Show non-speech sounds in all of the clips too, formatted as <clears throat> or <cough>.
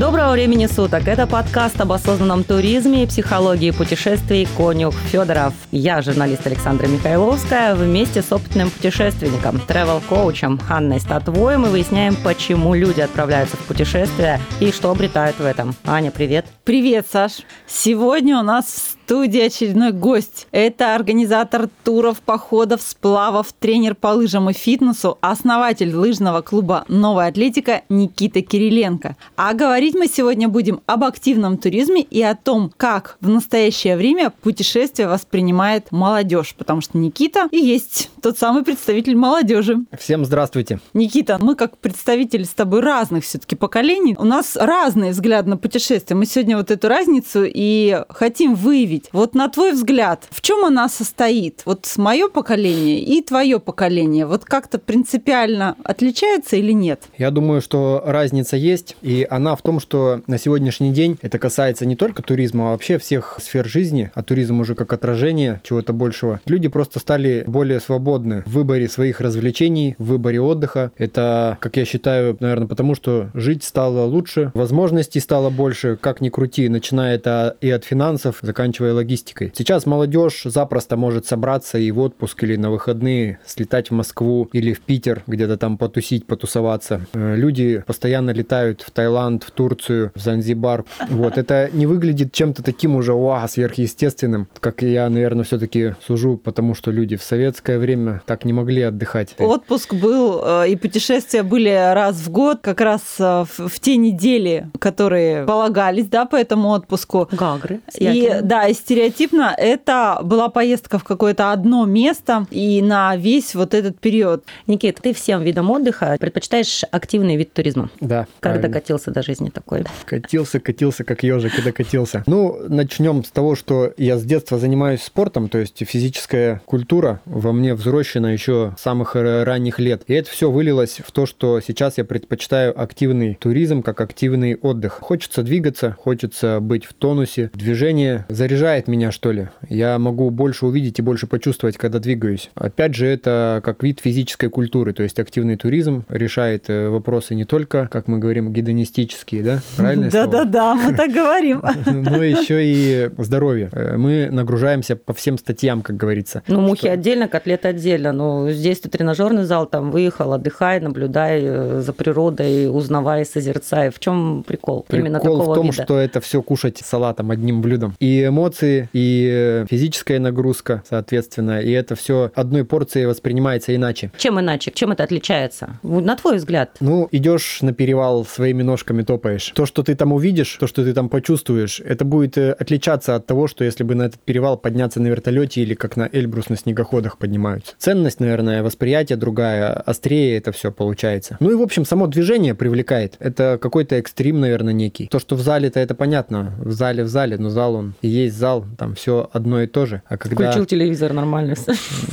Доброго времени суток! Это подкаст об осознанном туризме и психологии путешествий «Конюх Федоров». Я журналист Александра Михайловская. Вместе с опытным путешественником, тревел-коучем Анной Статвой мы выясняем, почему люди отправляются в путешествия и что обретают в этом. Аня, привет! Привет, Саш! Сегодня у нас студии очередной гость. Это организатор туров, походов, сплавов, тренер по лыжам и фитнесу, основатель лыжного клуба «Новая атлетика» Никита Кириленко. А говорить мы сегодня будем об активном туризме и о том, как в настоящее время путешествие воспринимает молодежь, потому что Никита и есть тот самый представитель молодежи. Всем здравствуйте. Никита, мы как представители с тобой разных все-таки поколений, у нас разные взгляды на путешествие. Мы сегодня вот эту разницу и хотим выявить спросить, вот на твой взгляд, в чем она состоит? Вот мое поколение и твое поколение, вот как-то принципиально отличаются или нет? Я думаю, что разница есть, и она в том, что на сегодняшний день это касается не только туризма, а вообще всех сфер жизни, а туризм уже как отражение чего-то большего. Люди просто стали более свободны в выборе своих развлечений, в выборе отдыха. Это, как я считаю, наверное, потому что жить стало лучше, возможностей стало больше, как ни крути, начиная это и от финансов, заканчивая финансовой логистикой. Сейчас молодежь запросто может собраться и в отпуск или на выходные слетать в Москву или в Питер, где-то там потусить, потусоваться. Э, люди постоянно летают в Таиланд, в Турцию, в Занзибар. Вот, это не выглядит чем-то таким уже, вау, сверхъестественным, как я, наверное, все-таки сужу, потому что люди в советское время так не могли отдыхать. Отпуск был, э, и путешествия были раз в год, как раз э, в те недели, которые полагались, да, по этому отпуску. Гагры. И, да, и стереотипно это была поездка в какое-то одно место и на весь вот этот период. Никит, ты всем видам отдыха предпочитаешь активный вид туризма. Да. Как правильно. докатился до жизни такой? Катился, катился, как ежик и докатился. Ну, начнем с того, что я с детства занимаюсь спортом, то есть физическая культура во мне взросшена еще с самых ранних лет. И это все вылилось в то, что сейчас я предпочитаю активный туризм как активный отдых. Хочется двигаться, хочется быть в тонусе, движение заряжает заряжает меня, что ли. Я могу больше увидеть и больше почувствовать, когда двигаюсь. Опять же, это как вид физической культуры, то есть активный туризм решает э, вопросы не только, как мы говорим, гедонистические, да? <laughs> Правильно? Да-да-да, мы так говорим. <laughs> Но еще и здоровье. Э, мы нагружаемся по всем статьям, как говорится. Ну, мухи отдельно, котлеты отдельно. Ну, здесь ты тренажерный зал, там выехал, отдыхай, наблюдай э, за природой, узнавай, созерцай. В чем прикол? Прикол Именно такого в том, вида. что это все кушать салатом одним блюдом. И эмоции эмоции и э, физическая нагрузка, соответственно, и это все одной порцией воспринимается иначе. Чем иначе? Чем это отличается? На твой взгляд? Ну, идешь на перевал, своими ножками топаешь. То, что ты там увидишь, то, что ты там почувствуешь, это будет э, отличаться от того, что если бы на этот перевал подняться на вертолете или как на Эльбрус на снегоходах поднимаются. Ценность, наверное, восприятие другая, острее это все получается. Ну и, в общем, само движение привлекает. Это какой-то экстрим, наверное, некий. То, что в зале-то это понятно. В зале в зале, но зал он и есть зал зал, там все одно и то же. А когда... Включил телевизор нормально.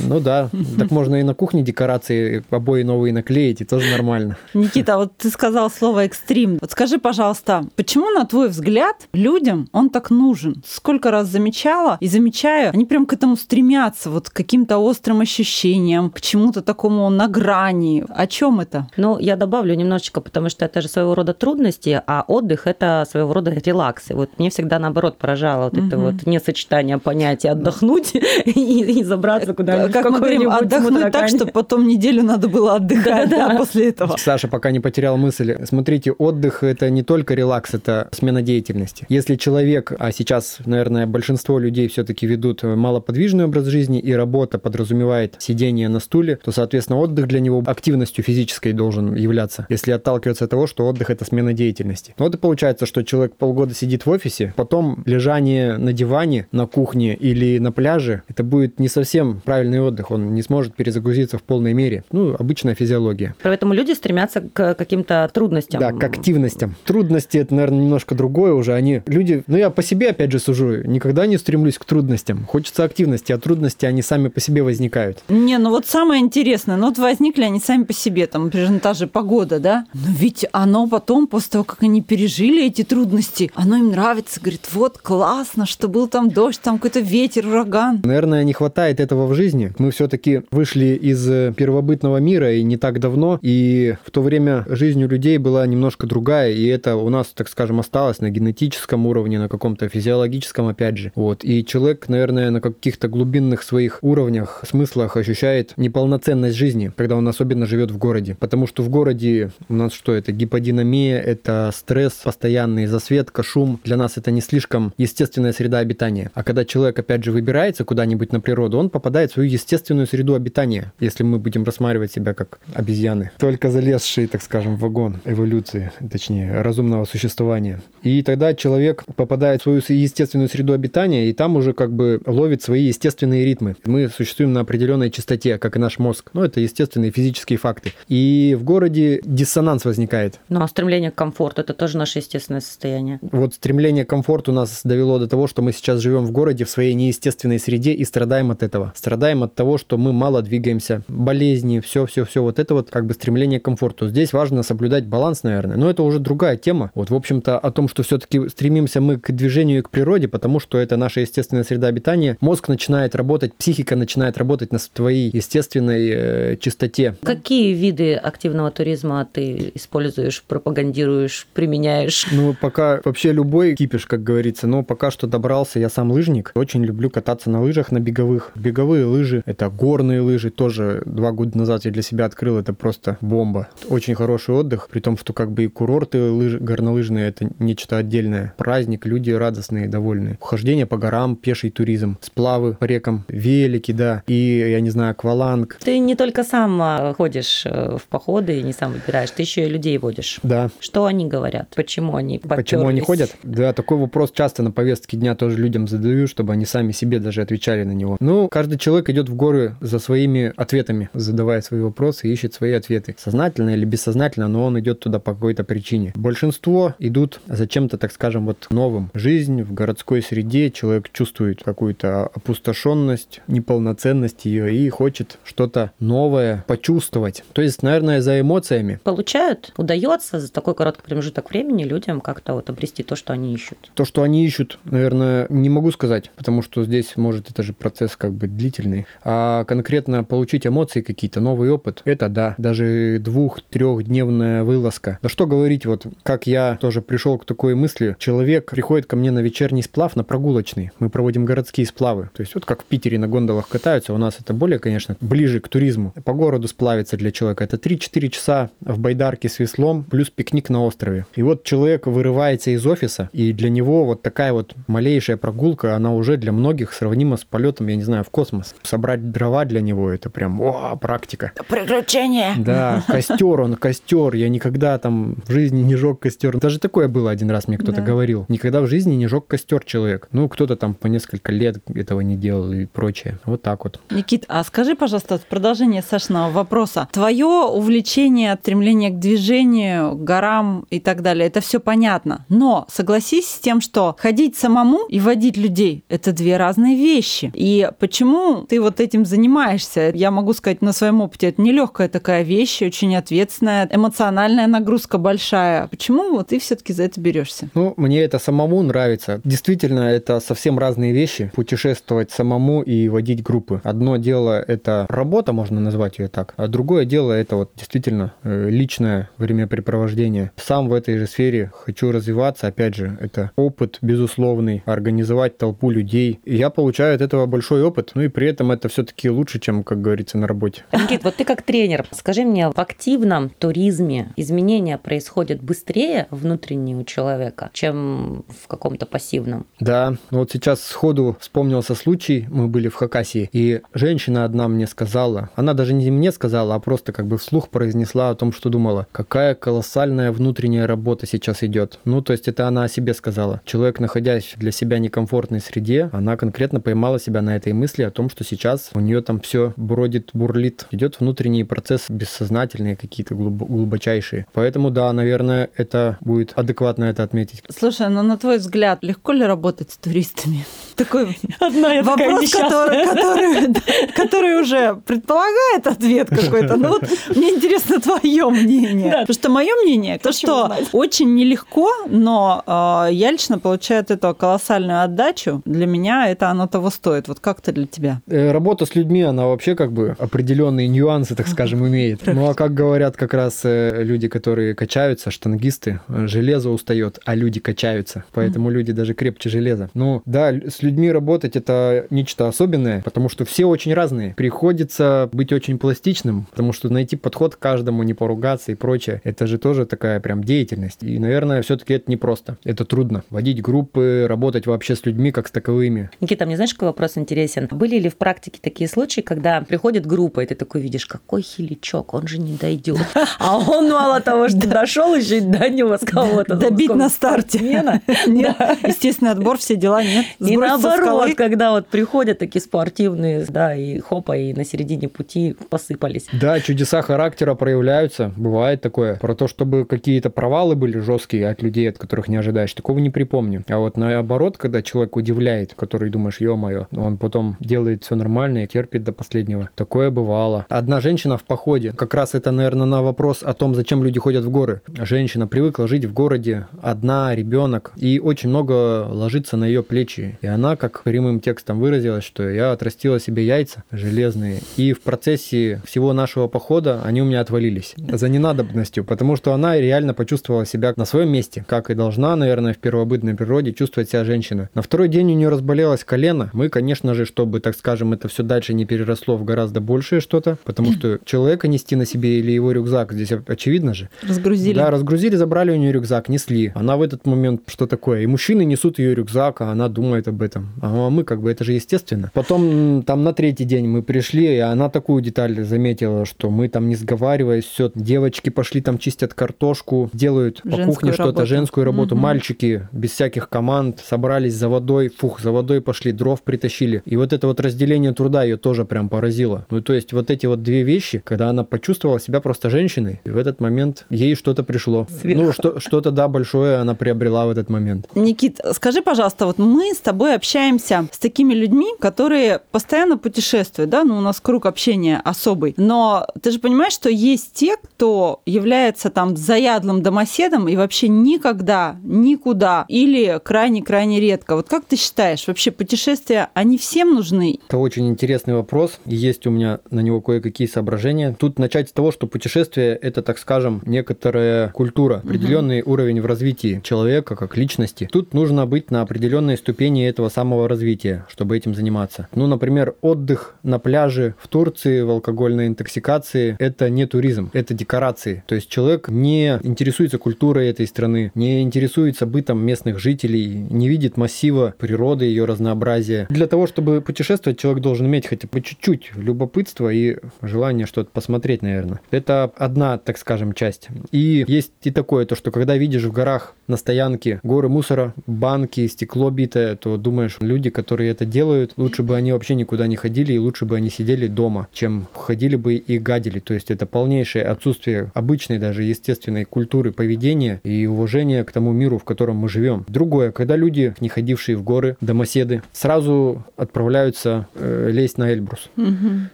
Ну да, так можно и на кухне декорации обои новые наклеить, и тоже нормально. Никита, вот ты сказал слово экстрим. Вот скажи, пожалуйста, почему, на твой взгляд, людям он так нужен? Сколько раз замечала и замечаю, они прям к этому стремятся, вот к каким-то острым ощущениям, к чему-то такому на грани. О чем это? Ну, я добавлю немножечко, потому что это же своего рода трудности, а отдых это своего рода релакс. И вот мне всегда наоборот поражало вот угу. это вот несочетание понятия отдохнуть <laughs> и, и забраться куда-нибудь. Как мы говорим, отдохнуть так, чтобы потом неделю надо было отдыхать да, после этого. Саша пока не потерял мысль. Смотрите, отдых – это не только релакс, это смена деятельности. Если человек, а сейчас, наверное, большинство людей все-таки ведут малоподвижный образ жизни, и работа подразумевает сидение на стуле, то, соответственно, отдых для него активностью физической должен являться, если отталкиваться от того, что отдых – это смена деятельности. Но вот и получается, что человек полгода сидит в офисе, потом лежание на диване диване на кухне или на пляже, это будет не совсем правильный отдых, он не сможет перезагрузиться в полной мере. Ну, обычная физиология. Поэтому люди стремятся к каким-то трудностям. Да, к активностям. Трудности это, наверное, немножко другое уже. Они, люди, ну я по себе опять же сужу, никогда не стремлюсь к трудностям. Хочется активности, а трудности они сами по себе возникают. Не, ну вот самое интересное, ну вот возникли они сами по себе, там, например, та же погода, да? Но ведь оно потом, после того, как они пережили эти трудности, оно им нравится, говорит, вот классно, что было был там дождь, там какой-то ветер, ураган. Наверное, не хватает этого в жизни. Мы все-таки вышли из э, первобытного мира и не так давно, и в то время жизнь у людей была немножко другая, и это у нас, так скажем, осталось на генетическом уровне, на каком-то физиологическом, опять же. Вот. И человек, наверное, на каких-то глубинных своих уровнях, смыслах ощущает неполноценность жизни, когда он особенно живет в городе. Потому что в городе у нас что это? Гиподинамия, это стресс постоянный, засветка, шум. Для нас это не слишком естественная среда обитания. А когда человек, опять же, выбирается куда-нибудь на природу, он попадает в свою естественную среду обитания, если мы будем рассматривать себя как обезьяны. Только залезшие, так скажем, в вагон эволюции, точнее, разумного существования. И тогда человек попадает в свою естественную среду обитания, и там уже как бы ловит свои естественные ритмы. Мы существуем на определенной частоте, как и наш мозг. Ну, это естественные физические факты. И в городе диссонанс возникает. Ну, а стремление к комфорту – это тоже наше естественное состояние. Вот стремление к комфорту нас довело до того, что мы сейчас живем в городе в своей неестественной среде и страдаем от этого. Страдаем от того, что мы мало двигаемся, болезни, все-все-все. Вот это вот как бы стремление к комфорту. Здесь важно соблюдать баланс, наверное. Но это уже другая тема. Вот, в общем-то, о том, что все-таки стремимся мы к движению и к природе, потому что это наша естественная среда обитания. Мозг начинает работать, психика начинает работать на твоей естественной э, чистоте. Какие виды активного туризма ты используешь, пропагандируешь, применяешь? Ну, пока вообще любой кипиш, как говорится, но пока что добрался, я сам лыжник, очень люблю кататься на лыжах, на беговых. Беговые лыжи, это горные лыжи, тоже два года назад я для себя открыл, это просто бомба. Очень хороший отдых, при том, что как бы и курорты лыж, горнолыжные, это нечто отдельное. Праздник, люди радостные, довольные. Ухождение по горам, пеший туризм, сплавы по рекам, велики, да, и, я не знаю, акваланг. Ты не только сам а, ходишь э, в походы и не сам выбираешь, ты еще и людей водишь. Да. Что они говорят? Почему они Почему они ходят? Да, такой вопрос часто на повестке дня тоже людям задаю, чтобы они сами себе даже отвечали на него. Ну, каждый человек идет в горы за своими ответами, задавая свои вопросы ищет свои ответы. Сознательно или бессознательно, но он идет туда по какой-то причине. Большинство идут за чем-то, так скажем, вот новым. Жизнь в городской среде, человек чувствует какую-то опустошенность, неполноценность ее и хочет что-то новое почувствовать. То есть, наверное, за эмоциями. Получают? Удается за такой короткий промежуток времени людям как-то вот обрести то, что они ищут? То, что они ищут, наверное, не могу сказать, потому что здесь, может, это же процесс как бы длительный. А конкретно получить эмоции какие-то, новый опыт, это да. Даже двух-трехдневная вылазка. Да что говорить, вот как я тоже пришел к такой мысли. Человек приходит ко мне на вечерний сплав, на прогулочный. Мы проводим городские сплавы. То есть вот как в Питере на гондолах катаются, у нас это более, конечно, ближе к туризму. По городу сплавиться для человека. Это 3-4 часа в байдарке с веслом, плюс пикник на острове. И вот человек вырывается из офиса, и для него вот такая вот малейшая прогулка, она уже для многих сравнима с полетом, я не знаю, в космос. Собрать дрова для него это прям, о, практика. Приключения. Да, костер, он костер. Я никогда там в жизни не жег костер. Даже такое было один раз, мне кто-то Да. говорил. Никогда в жизни не жег костер человек. Ну, кто-то там по несколько лет этого не делал и прочее. Вот так вот. Никит, а скажи, пожалуйста, в продолжение Сашиного вопроса. Твое увлечение, стремление к движению, к горам и так далее, это все понятно. Но согласись с тем, что ходить самому и водить людей – это две разные вещи. И почему ты вот этим занимаешься? Я могу сказать на своем опыте, это нелегкая такая вещь, очень ответственная, эмоциональная нагрузка большая. Почему вот ты все-таки за это берешься? Ну, мне это самому нравится. Действительно, это совсем разные вещи. Путешествовать самому и водить группы. Одно дело это работа, можно назвать ее так, а другое дело это вот действительно э, личное времяпрепровождение. Сам в этой же сфере хочу развиваться. Опять же, это опыт безусловный, организовать толпу людей. И я получаю от этого большой опыт. Ну и при этом это все-таки лучше, чем, как говорится, на работе. Никит, вот ты как тренер, скажи мне, в активном туризме изменения происходят быстрее внутренние у человека, чем в каком-то пассивном? Да, ну вот сейчас сходу вспомнился случай, мы были в Хакасии, и женщина одна мне сказала, она даже не мне сказала, а просто как бы вслух произнесла о том, что думала, какая колоссальная внутренняя работа сейчас идет. Ну, то есть это она о себе сказала. Человек, находясь для себя некомфортной среде, она конкретно поймала себя на этой мысли о том, что сейчас у нее там все бродит, бурлит, идет внутренний процесс бессознательные какие-то глуб- глубочайшие. Поэтому да, наверное, это будет адекватно это отметить. Слушай, ну на твой взгляд, легко ли работать с туристами? <laughs> такой Одна я такая вопрос, который, <laughs> который, который уже предполагает ответ какой-то. Ну вот мне интересно твое мнение. Да. Потому что мое мнение, то, что очень нелегко, но э, я лично получаю от этого колоссальную отдачу. Для меня это оно того стоит. Вот как-то для тебя. Э, Работа с людьми, она вообще как бы определенные нюансы, так скажем, имеет. Ну а как говорят как раз э, люди, которые качаются, штангисты, э, железо устает, а люди качаются. Поэтому люди даже крепче железа. Ну да, с людьми работать это нечто особенное, потому что все очень разные. Приходится быть очень пластичным, потому что найти подход к каждому, не поругаться и прочее, это же тоже такая прям деятельность. И, наверное, все-таки это непросто. Это трудно. Водить группы, работать вообще с людьми как с таковыми. Никита, мне знаешь, какой вопрос интересен? Были ли в практике такие случаи, когда приходит группа, и ты такой видишь, какой хиличок, он же не дойдет. <laughs> А он мало того, что дошел, еще и до него с кого-то. Добить на старте. <laughs> Нет, естественный отбор, все дела, нет. <laughs> И наоборот, когда вот приходят такие спортивные, да, и хопа, и на середине пути посыпались. Да, чудеса характера проявляются, бывает такое. Про то, чтобы какие-то провалы были жесткие от людей, от которых не ожидаешь, такого не припомню. А вот наоборот, когда человек удивляет, который думаешь, ё-моё, он потом делает все нормально и терпит до последнего. Такое бывало. Одна женщина в походе, как раз это, наверное, на вопрос о том, зачем люди ходят в горы. Женщина привыкла жить в городе, одна, ребенок, и очень много ложится на ее плечи. И она, как прямым текстом выразилась, что я отрастила себе яйца железные, и в процессе всего нашего похода они у меня отвалились за ненадобностью, потому что она реально почувствовала себя на своем месте, как и должна, наверное, в первобытной природе чувствовать себя женщина. На второй день у нее разболелось колено. Мы, конечно же, чтобы, так скажем, это все дальше не переросло в гораздо большее что-то, потому что <clears throat> человека нести на себе или его рюкзак, здесь очевидно же, Разгрузили. да, разгрузили, забрали у нее рюкзак, несли. Она в этот момент что такое? И мужчины несут ее рюкзак, а она думает об этом. А мы как бы, это же естественно. Потом там на третий день мы пришли, и она такую деталь заметила, что мы там не сговариваясь, все, девочки пошли там чистят картошку, делают по Женскую кухне что-то, женскую работу. Мгм. Мальчики без всяких команд собрались за водой, фух, за водой пошли, дров притащили. И вот это вот разделение труда ее тоже прям поразило. Ну, то есть вот эти вот две вещи, когда она почувствовала себя просто женщиной, и в этот момент ей что-то пришло. Сверх. Ну, что, что-то, да, большое она приобрела в этот момент. Никит, скажи, пожалуйста, вот мы с тобой общаемся с такими людьми, которые постоянно путешествуют, да, ну у нас круг общения особый, но ты же понимаешь, что есть те, кто является там заядлым домоседом и вообще никогда, никуда или крайне-крайне редко. Вот как ты считаешь, вообще путешествия, они всем нужны? Это очень интересный вопрос, и есть у меня на него кое-какие соображения. Тут начать с того, что путешествие – это, так скажем, некоторая культура, определенный уровень в развитии человека как личности. Тут нужно быть на определенной ступени этого самого развития, чтобы этим заниматься. Ну, например, отдых на пляже в Турции в алкогольной интоксикации – это не туризм, это декорации. То есть человек не интересуется культурой этой страны, не интересуется бытом местных жителей, не видит массива природы, ее разнообразия. Для того, чтобы путешествовать, человек должен иметь хотя бы чуть-чуть любопытства и желание что-то посмотреть, наверное. Это одна, так скажем, часть. И есть и такое, то, что когда видишь в горах на стоянке горы мусора, банки, стекло битое, то думаешь, люди, которые это делают, лучше бы они вообще никуда не ходили, и лучше бы они сидели дома, чем ходили бы и гадили. То есть это полнейшее отсутствие обычной даже естественной культуры поведения и уважения к тому миру, в котором мы живем. Другое, когда люди, не ходившие в горы, домоседы, сразу отправляются э, лезть на Эльбрус.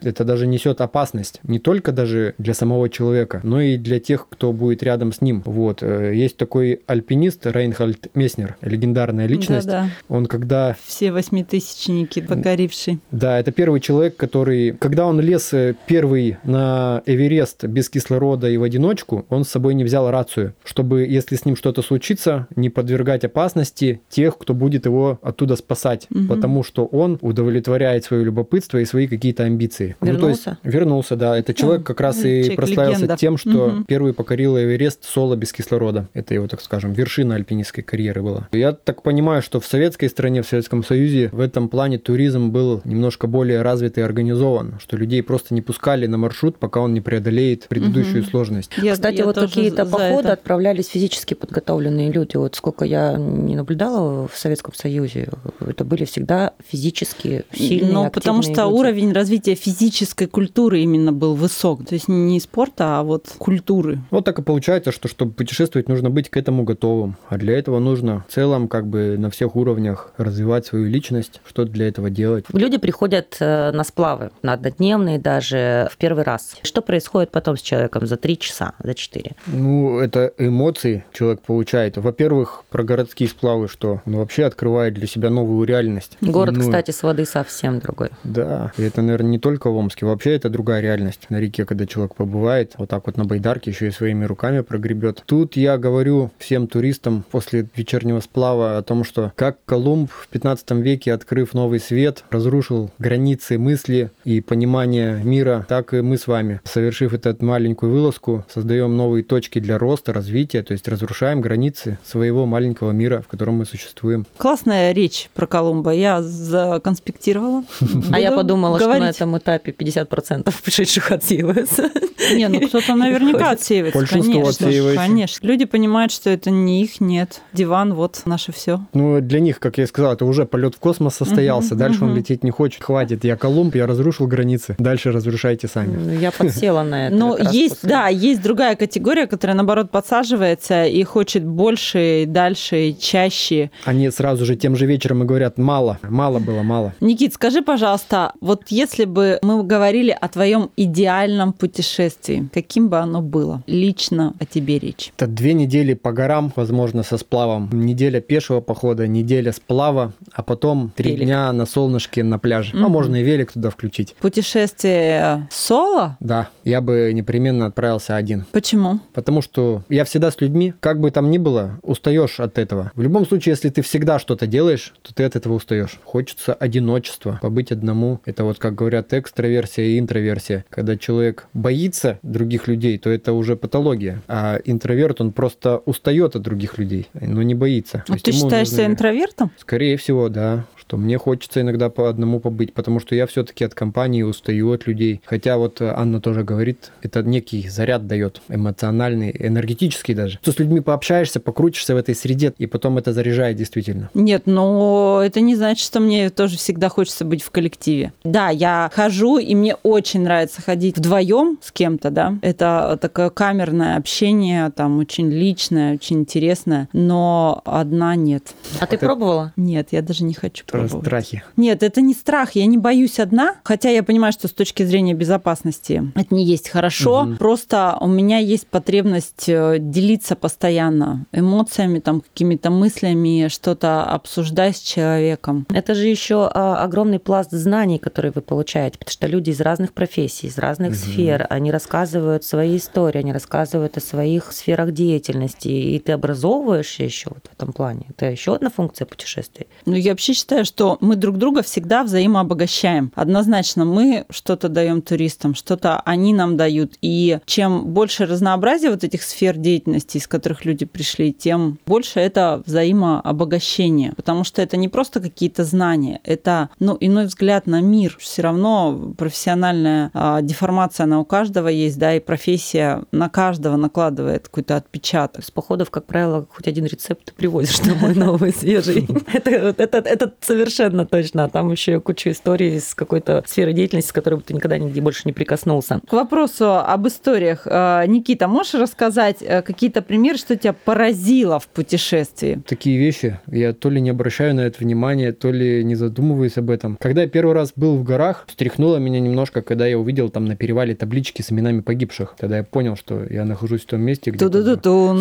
Это даже несет опасность не только даже для самого человека, но и для тех, кто будет рядом с ним. Вот. э, Есть такой альпинист Рейнхальд Месснер, легендарная личность. Да-да. Он когда Все восьмитысячники, покоривший. да, это первый человек, который, когда он лез э, первый на Эверест без кислорода и в одиночку, он с собой не взял рацию, чтобы, если с ним что-то случится, не подвергать опасности тех, кто будет его оттуда спасать, Мгм. потому что он удовлетворяет свое любопытство и свои какие-то амбиции. Ну, то есть, Вернулся? вернулся, да. Это человек как раз и человек прославился легенда. тем, что Мгм. первый покорил Эверест соло без кислорода. Это его, так скажем, вершина альпинистской карьеры была. Я так понимаю, что в советской стране, в Советском Союзе в этом плане туризм был немножко более развит и организован, что людей просто не пускали на маршрут, пока он не преодолеет предыдущую Мгм. сложность. Я- Кстати, я вот какие-то походы это. отправлялись физически подготовленные люди. Вот сколько я не наблюдала в Советском Союзе, это были всегда физически сильные, Ну, потому что люди. уровень развития физической культуры именно был высок. То есть не спорта, а вот культуры. Вот так и получается, что чтобы путешествовать, нужно быть к этому готовым. А для этого нужно в целом как бы на всех уровнях развивать свою личность, что для этого делать. Люди приходят э, на сплавы, на однодневные даже в первый раз. Что происходит потом с человеком за три часа, за четыре? Ну, это эмоции человек получает. Во-первых, про городские сплавы, что он вообще открывает для себя новую реальность. Город, Ну, кстати, с воды совсем другой. Да, и это, наверное, не только в Омске. Вообще это другая реальность. На реке, когда человек побывает, вот так вот на байдарке еще и своими руками прогребет. Тут я говорю всем туристам после вечернего сплава о том, что как Колумб в 15 веке, открыв новый свет, разрушил границы мысли и понимания мира, так и мы с вами, совершив эту маленькую вылазку, создаем новые точки для роста, развития, то есть разрушаем границы своего маленького мира, в котором мы существуем. Классная речь про Колумба. Я законспектировала. А я подумала, что на этом этапе 50% пришедших отсеиваются. Не, ну кто-то <laughs> наверняка отсеивается, Большинство отсеивается. Конечно. Люди понимают, что это не их, нет. Диван, вот наше все. Ну, для них, как я и сказал, это уже полет в космос состоялся. Дальше он лететь не хочет. Хватит, я Колумб, я разрушил границы. Дальше разрушайте сами. Ну, Я подсела на это. Но есть, да, есть другая категория, которая, наоборот, подсаживается и хочет больше, и дальше, и чаще. Они сразу же тем же вечером и говорят, мало, мало было, мало. Никит, скажи, пожалуйста, вот если бы мы говорили о твоем идеальном путешествии, каким бы оно было? Лично о тебе речь. Это две недели по горам, возможно, со сплавом. Неделя пешего похода, неделя сплава, а потом три Велик. дня на солнышке на пляже. А Мгм. можно и велик туда включить. Путешествие соло? Да, я бы непременно отправился один. Почему? Потому что я всегда с людьми, как бы там ни было, устаешь от этого. В любом случае, если ты всегда что-то делаешь, то ты от этого устаешь. Хочется одиночества, побыть одному. Это вот, как говорят, экстраверсия и интроверсия. Когда человек боится других людей, то это уже патология. А интроверт, он просто устает от других людей, но не боится. А ты считаешься нужно- интровертом? Скорее всего, да. Что мне хочется иногда по одному побыть, потому что я все-таки от компании устаю от людей. Хотя вот э, Анна тоже говорит, это некий заряд дает, эмоциональный, энергетический даже. Что с людьми пообщаешься, покрутишься в этой среде, и потом это заряжает действительно. Нет, но это не значит, что мне тоже всегда хочется быть в коллективе. Да, я хожу, и мне очень нравится ходить вдвоем с кем-то, да. Это такое камерное общение, там очень личное, очень интересное, но одна нет. А ты Это- пробовала? Нет, я даже не хочу Про пробовать. страхи. Нет, это не страх, я не боюсь одна, хотя я понимаю, что с точки зрения безопасности это не есть хорошо, Мгм. просто у меня есть потребность э, делиться постоянно эмоциями, там, какими-то мыслями, что-то обсуждать с человеком. Это же еще а, огромный пласт знаний, которые вы получаете, потому что люди из разных профессий, из разных Мгм. сфер, они рассказывают свои истории, они рассказывают о своих сферах деятельности, и ты образовываешься еще вот в этом плане. Это еще одна функция путешествий. Ну, я вообще считаю, что мы друг друга всегда взаимообогащаем. Однозначно, мы что-то даем туристам, что-то они нам дают. И чем больше разнообразия вот этих сфер деятельности, из которых люди пришли, тем больше это взаимообогащение. Потому что это не просто какие-то знания, это ну, иной взгляд на мир. Все равно профессиональная а, деформация, она у каждого есть, да, и профессия на каждого накладывает какой-то отпечаток. С походов, как правило, хоть один рецепт ты привозишь домой <laughs> новый, свежий. <laughs> Это совершенно точно. А там еще куча историй из какой-то сферы деятельности, с которой бы ты никогда нигде больше не прикоснулся. К вопросу об историях. Э, Никита, можешь рассказать э, какие-то примеры, что тебя поразило в путешествии? Такие вещи, я то ли не обращаю на это внимания, то ли не задумываюсь об этом. Когда я первый раз был в горах, встряхнуло меня немножко, когда я увидел там на перевале таблички с именами погибших. Тогда я понял, что я нахожусь в том месте, где...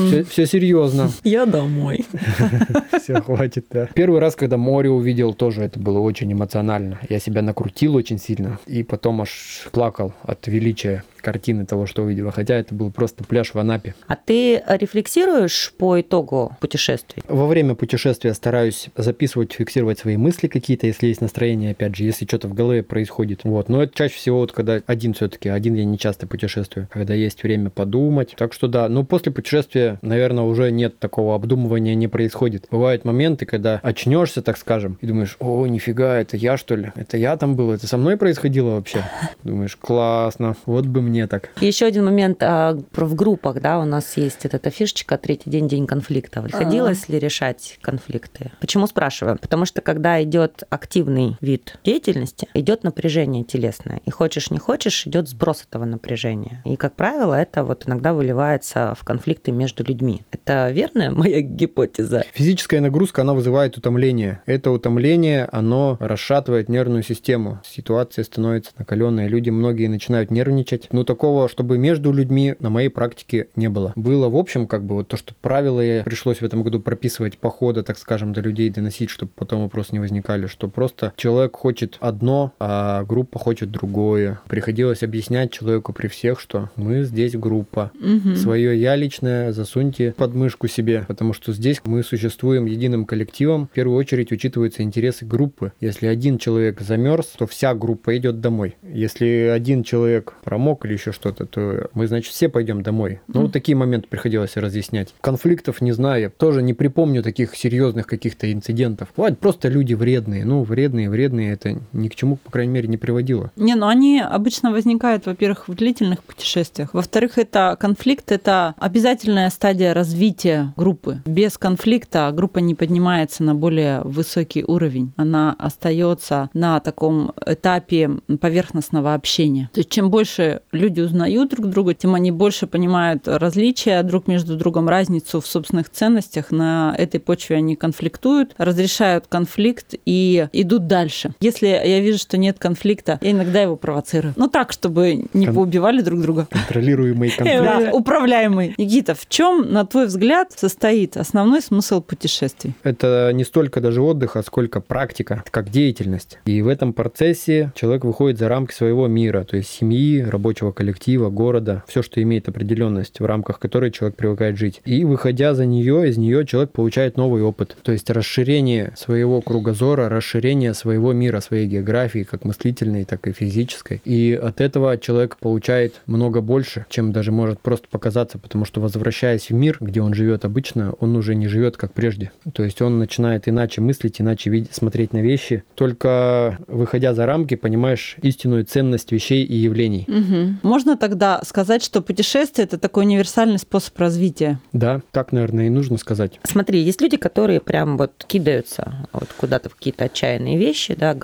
Все, все серьезно. Я домой. <laughs> Все, хватит, да. Первый раз, когда море увидел, тоже это было очень эмоционально. Я себя накрутил очень сильно. И потом аж плакал от величия картины того, что увидел. Хотя это был просто пляж в Анапе. А ты рефлексируешь по итогу путешествий? Во время путешествия стараюсь записывать, фиксировать свои мысли какие-то, если есть настроение, опять же, если что-то в голове происходит. Вот. Но это чаще всего вот когда один все-таки, один я не часто путешествую, когда есть время подумать. Так что да, но после путешествия, наверное, уже нет такого обдумывания, не происходит. Бывают моменты, когда очнешься, так скажем, и думаешь, о, нифига, это я что ли? Это я там был? Это со мной происходило вообще? Думаешь, классно, вот бы мне мне так. Еще один момент а, в группах, да, у нас есть эта фишечка «Третий день, день конфликта». Приходилось ли решать конфликты? Почему спрашиваю? Потому что когда идет активный вид деятельности, идет напряжение телесное. И хочешь, не хочешь, идет сброс этого напряжения. И, как правило, это вот иногда выливается в конфликты между людьми. Это верная <laughs> моя гипотеза? Физическая нагрузка, она вызывает утомление. Это утомление, оно расшатывает нервную систему. Ситуация становится накаленная. Люди многие начинают нервничать. Но такого, чтобы между людьми на моей практике не было. Было, в общем, как бы вот то, что правила пришлось в этом году прописывать по ходу, так скажем, до людей доносить, чтобы потом вопросы не возникали, что просто человек хочет одно, а группа хочет другое. Приходилось объяснять человеку при всех, что мы здесь группа. Угу. Свое я личное засуньте под мышку себе, потому что здесь мы существуем единым коллективом. В первую очередь учитываются интересы группы. Если один человек замерз, то вся группа идет домой. Если один человек промок или еще что-то, то мы, значит, все пойдем домой. Ну, вот такие моменты приходилось разъяснять. Конфликтов не знаю, тоже не припомню таких серьезных каких-то инцидентов. Бывают просто люди вредные. Ну, вредные, вредные, это ни к чему, по крайней мере, не приводило. Не, ну они обычно возникают, во-первых, в длительных путешествиях. Во-вторых, это конфликт, это обязательная стадия развития группы. Без конфликта группа не поднимается на более высокий уровень. Она остается на таком этапе поверхностного общения. То есть чем больше люди узнают друг друга, тем они больше понимают различия друг между другом, разницу в собственных ценностях. На этой почве они конфликтуют, разрешают конфликт и идут дальше. Если я вижу, что нет конфликта, я иногда его провоцирую. Ну так, чтобы не Кон... поубивали друг друга. Контролируемый <laughs> конфликт. Да, управляемый. Никита, в чем, на твой взгляд, состоит основной смысл путешествий? Это не столько даже отдых, а сколько практика, как деятельность. И в этом процессе человек выходит за рамки своего мира, то есть семьи, рабочего коллектива, города, все, что имеет определенность, в рамках которой человек привыкает жить. И выходя за нее, из нее человек получает новый опыт. То есть расширение своего кругозора, расширение своего мира, своей географии, как мыслительной, так и физической. И от этого человек получает много больше, чем даже может просто показаться, потому что возвращаясь в мир, где он живет обычно, он уже не живет как прежде. То есть он начинает иначе мыслить, иначе видеть, смотреть на вещи. Только выходя за рамки, понимаешь истинную ценность вещей и явлений. Угу. Можно тогда сказать, что путешествие это такой универсальный способ развития? Да, так, наверное, и нужно сказать. Смотри, есть люди, которые прям вот кидаются вот куда-то в какие-то отчаянные вещи, да,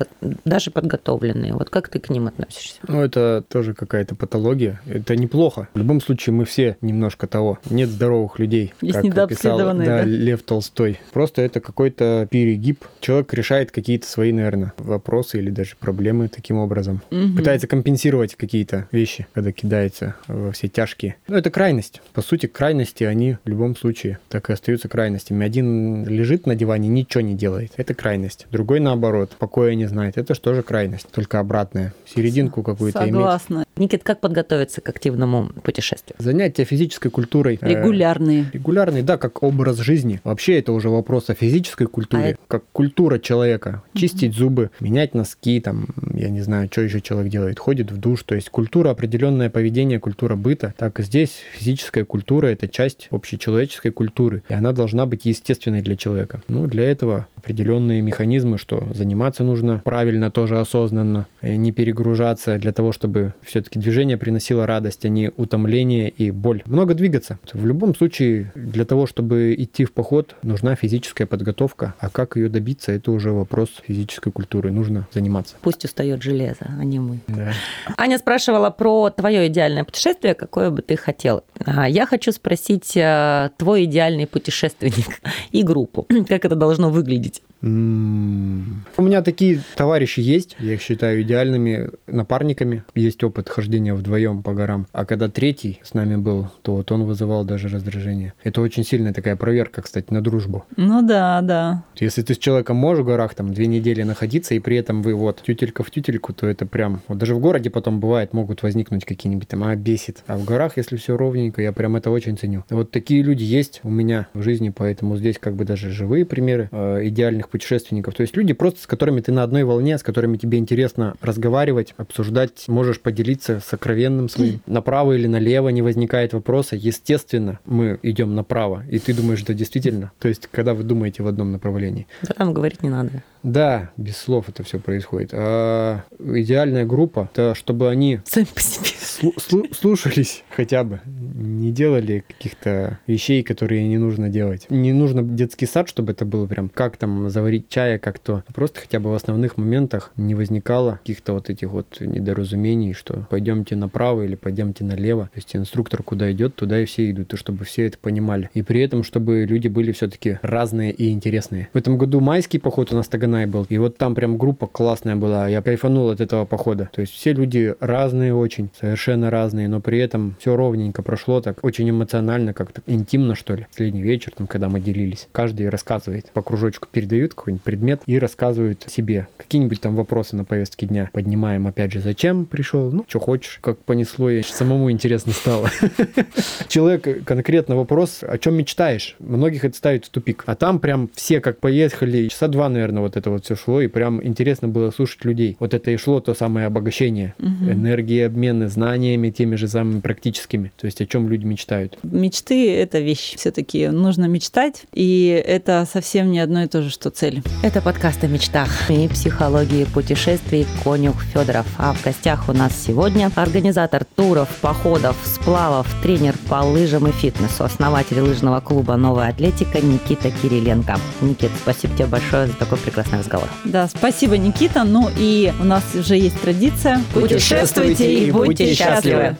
даже подготовленные. Вот как ты к ним относишься? Ну, это тоже какая-то патология. Это неплохо. В любом случае, мы все немножко того. Нет здоровых людей. Есть как писал да, да, Лев Толстой. Просто это какой-то перегиб. Человек решает какие-то свои, наверное, вопросы или даже проблемы таким образом. Угу. Пытается компенсировать какие-то вещи, когда кидается во все тяжкие. Ну, это крайность. По сути, крайности, они в любом случае так и остаются крайностями. Один лежит на диване, ничего не делает. Это крайность. Другой, наоборот, покоя не знает. Это же тоже крайность, только обратная. Серединку какую-то иметь. Согласна. Никит, как подготовиться к активному путешествию? Занятия физической культурой. Э, Регулярные. Э, регулярные, да, как образ жизни. Вообще это уже вопрос о физической культуре, а как культура человека. Чистить угу. зубы, менять носки, там, я не знаю, что еще человек делает, ходит в душ. То есть культура, определенное поведение, культура быта. Так и здесь физическая культура – это часть общечеловеческой культуры. И она должна быть естественной для человека. Ну, для этого определенные механизмы, что заниматься нужно правильно, тоже осознанно, не перегружаться для того, чтобы все-таки движение приносило радость, а не утомление и боль. Много двигаться. В любом случае, для того, чтобы идти в поход, нужна физическая подготовка, а как ее добиться, это уже вопрос физической культуры. Нужно заниматься. Пусть устает железо, а не мы. Да. Аня спрашивала про твое идеальное путешествие, какое бы ты хотел. А, я хочу спросить э, твой идеальный путешественник и группу. <clears throat> Как это должно выглядеть? У меня такие товарищи есть, я их считаю идеальными напарниками. Есть опыт хождения вдвоем по горам. А когда третий с нами был, то вот он вызывал даже раздражение. Это очень сильная такая проверка, кстати, на дружбу. Ну да, да. Если ты с человеком можешь в горах там две недели находиться, и при этом вы вот тютелька в тютельку, то это прям... Вот даже в городе потом бывает, могут возникнуть какие-нибудь там, а, бесит. А в горах, если все ровненько, я прям это очень ценю. Вот такие люди есть у меня в жизни, поэтому здесь как бы даже живые примеры э, идеальных путешественников. То есть люди просто, с которыми ты на одной волне, с которыми тебе интересно разговаривать, обсуждать, можешь поделиться сокровенным своим. Направо или налево не возникает вопроса. Естественно, мы идем направо. И ты думаешь, да, действительно. То есть, когда вы думаете в одном направлении. Да, там говорить не надо. Да, без слов это все происходит. А идеальная группа, это чтобы они Сами по себе. слу- слу- слушались хотя бы, не делали каких-то вещей, которые не нужно делать. Не нужно детский сад, чтобы это было прям как там заварить чая, как то. Просто хотя бы в основных моментах не возникало каких-то вот этих вот недоразумений, что пойдемте направо или пойдемте налево. То есть инструктор куда идет, туда и все идут, и чтобы все это понимали. И при этом, чтобы люди были все-таки разные и интересные. В этом году майский поход у нас в Таганай был, и вот там прям группа классная была. Я кайфанул от этого похода. То есть все люди разные очень, совершенно разные, но при этом все ровненько прошло так, очень эмоционально, как-то интимно, что ли. Последний вечер, там, когда мы делились. Каждый рассказывает, по кружочку передают какой-нибудь предмет и рассказывают себе. Какие-нибудь там вопросы на повестке дня. Поднимаем, опять же, зачем пришел, ну, что хочешь, как понесло, и самому интересно стало. <laughs> Человек конкретно вопрос, о чем мечтаешь? Многих это ставит в тупик. А там прям все как поехали, часа два, наверное, вот это вот все шло, и прям интересно было слушать людей. Вот это и шло то самое обогащение. Энергии, обмены знаниями теми же самыми практическими. То есть о чем люди мечтают. Мечты – это вещь. Все-таки нужно мечтать, и это совсем не одно и то же, что цель. Это подкаст о мечтах и психологии путешествий Конюх Федоров. А в гостях у нас сегодня организатор туров, походов, сплавов, тренер по лыжам и фитнесу, основатель лыжного клуба «Новая атлетика» Никита Кириленко. Никит, спасибо тебе большое за такой прекрасный прекрасный разговор. Да, спасибо, Никита. Ну и у нас уже есть традиция. Путешествуйте, Путешествуйте и будьте счастливы. счастливы.